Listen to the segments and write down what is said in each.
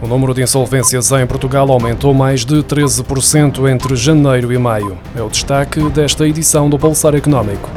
O número de insolvências em Portugal aumentou mais de 13% entre janeiro e maio. É o destaque desta edição do Pulsar Económico.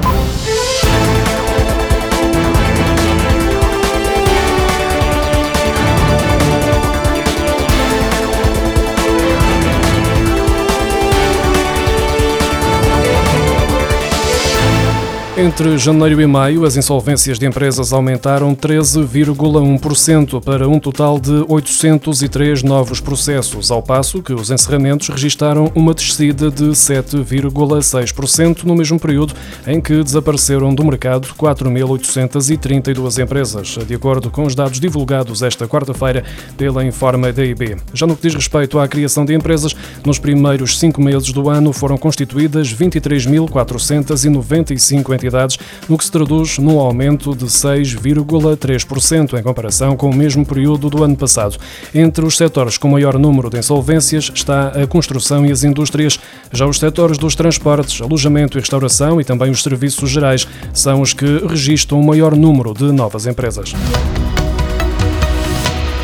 Entre janeiro e maio, as insolvências de empresas aumentaram 13,1% para um total de 803 novos processos, ao passo que os encerramentos registaram uma descida de 7,6% no mesmo período em que desapareceram do mercado 4.832 empresas, de acordo com os dados divulgados esta quarta-feira pela Informa DIB. Já no que diz respeito à criação de empresas, nos primeiros cinco meses do ano foram constituídas 23.495 entidades atividades, no que se traduz num aumento de 6,3% em comparação com o mesmo período do ano passado. Entre os setores com maior número de insolvências está a construção e as indústrias. Já os setores dos transportes, alojamento e restauração e também os serviços gerais são os que registram o maior número de novas empresas.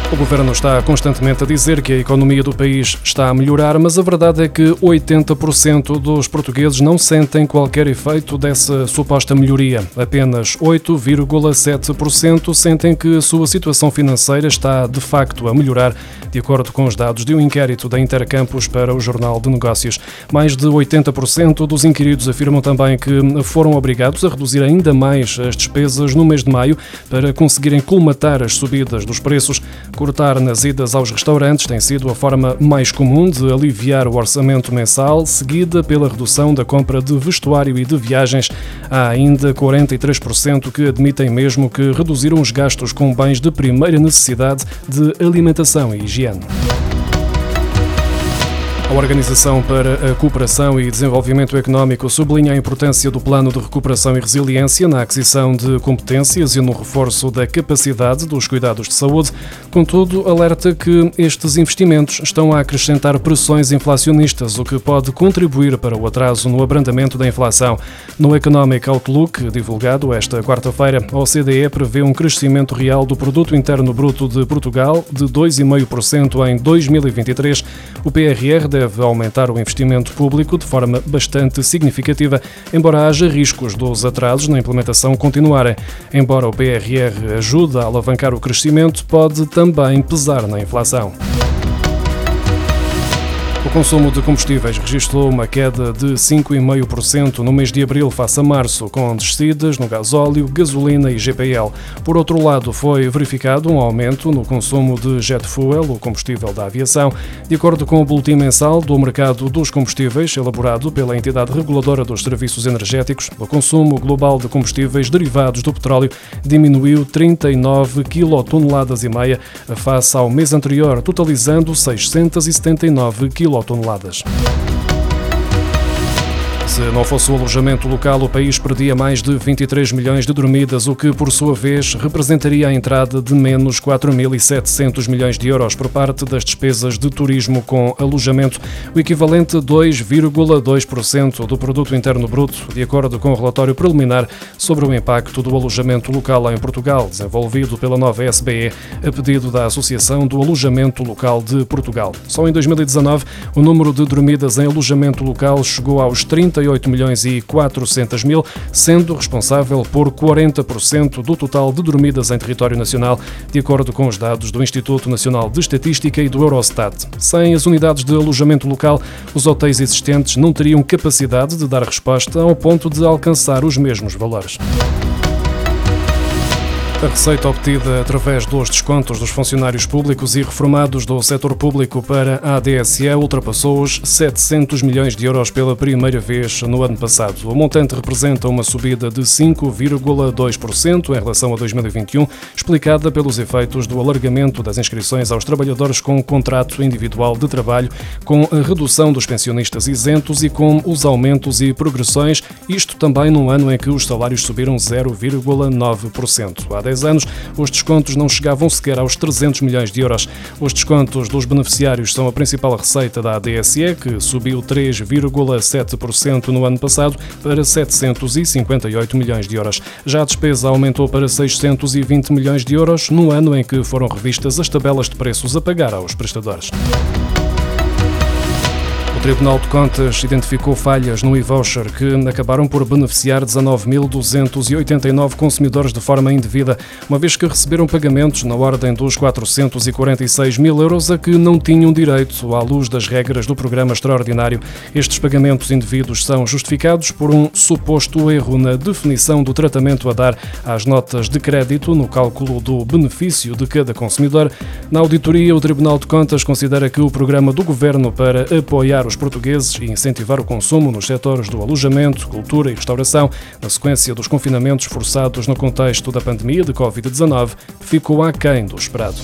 O governo está constantemente a dizer que a economia do país está a melhorar, mas a verdade é que 80% dos portugueses não sentem qualquer efeito dessa suposta melhoria. Apenas 8,7% sentem que a sua situação financeira está de facto a melhorar, de acordo com os dados de um inquérito da Intercampus para o Jornal de Negócios. Mais de 80% dos inquiridos afirmam também que foram obrigados a reduzir ainda mais as despesas no mês de maio para conseguirem colmatar as subidas dos preços. Cortar nas idas aos restaurantes tem sido a forma mais comum de aliviar o orçamento mensal, seguida pela redução da compra de vestuário e de viagens. Há ainda 43% que admitem mesmo que reduziram os gastos com bens de primeira necessidade de alimentação e higiene. A Organização para a Cooperação e Desenvolvimento Económico sublinha a importância do Plano de Recuperação e Resiliência na aquisição de competências e no reforço da capacidade dos cuidados de saúde. Contudo, alerta que estes investimentos estão a acrescentar pressões inflacionistas, o que pode contribuir para o atraso no abrandamento da inflação. No Economic Outlook, divulgado esta quarta-feira, a OCDE prevê um crescimento real do Produto Interno Bruto de Portugal de 2,5% em 2023. O PRR deve aumentar o investimento público de forma bastante significativa, embora haja riscos dos atrasos na implementação continuarem. Embora o PRR ajude a alavancar o crescimento, pode também pesar na inflação. O consumo de combustíveis registrou uma queda de 5,5% no mês de abril face a março, com descidas no gasóleo, gasolina e GPL. Por outro lado, foi verificado um aumento no consumo de jet fuel, o combustível da aviação, de acordo com o boletim mensal do mercado dos combustíveis, elaborado pela entidade reguladora dos serviços energéticos. O consumo global de combustíveis derivados do petróleo diminuiu 39 quilotoneladas e meia face ao mês anterior, totalizando 679 quilotoneladas toneladas. Se não fosse o alojamento local, o país perdia mais de 23 milhões de dormidas, o que, por sua vez, representaria a entrada de menos 4.700 milhões de euros por parte das despesas de turismo com alojamento, o equivalente a 2,2% do produto interno bruto, de acordo com o relatório preliminar sobre o impacto do alojamento local em Portugal, desenvolvido pela nova SBE, a pedido da Associação do Alojamento Local de Portugal. Só em 2019, o número de dormidas em alojamento local chegou aos 38 38 milhões e 400 mil, sendo responsável por 40% do total de dormidas em território nacional, de acordo com os dados do Instituto Nacional de Estatística e do Eurostat. Sem as unidades de alojamento local, os hotéis existentes não teriam capacidade de dar resposta ao ponto de alcançar os mesmos valores. A receita obtida através dos descontos dos funcionários públicos e reformados do setor público para a ADSE ultrapassou os 700 milhões de euros pela primeira vez no ano passado. O montante representa uma subida de 5,2% em relação a 2021, explicada pelos efeitos do alargamento das inscrições aos trabalhadores com contrato individual de trabalho, com a redução dos pensionistas isentos e com os aumentos e progressões, isto também num ano em que os salários subiram 0,9%. 10 anos, os descontos não chegavam sequer aos 300 milhões de euros. Os descontos dos beneficiários são a principal receita da ADSE, que subiu 3,7% no ano passado para 758 milhões de euros. Já a despesa aumentou para 620 milhões de euros no ano em que foram revistas as tabelas de preços a pagar aos prestadores. O Tribunal de Contas identificou falhas no e-voucher que acabaram por beneficiar 19.289 consumidores de forma indevida, uma vez que receberam pagamentos na ordem dos 446 mil euros a que não tinham direito à luz das regras do programa extraordinário. Estes pagamentos indevidos são justificados por um suposto erro na definição do tratamento a dar às notas de crédito no cálculo do benefício de cada consumidor. Na auditoria, o Tribunal de Contas considera que o programa do Governo para apoiar os portugueses e incentivar o consumo nos setores do alojamento, cultura e restauração, na sequência dos confinamentos forçados no contexto da pandemia de Covid-19, ficou aquém do esperado.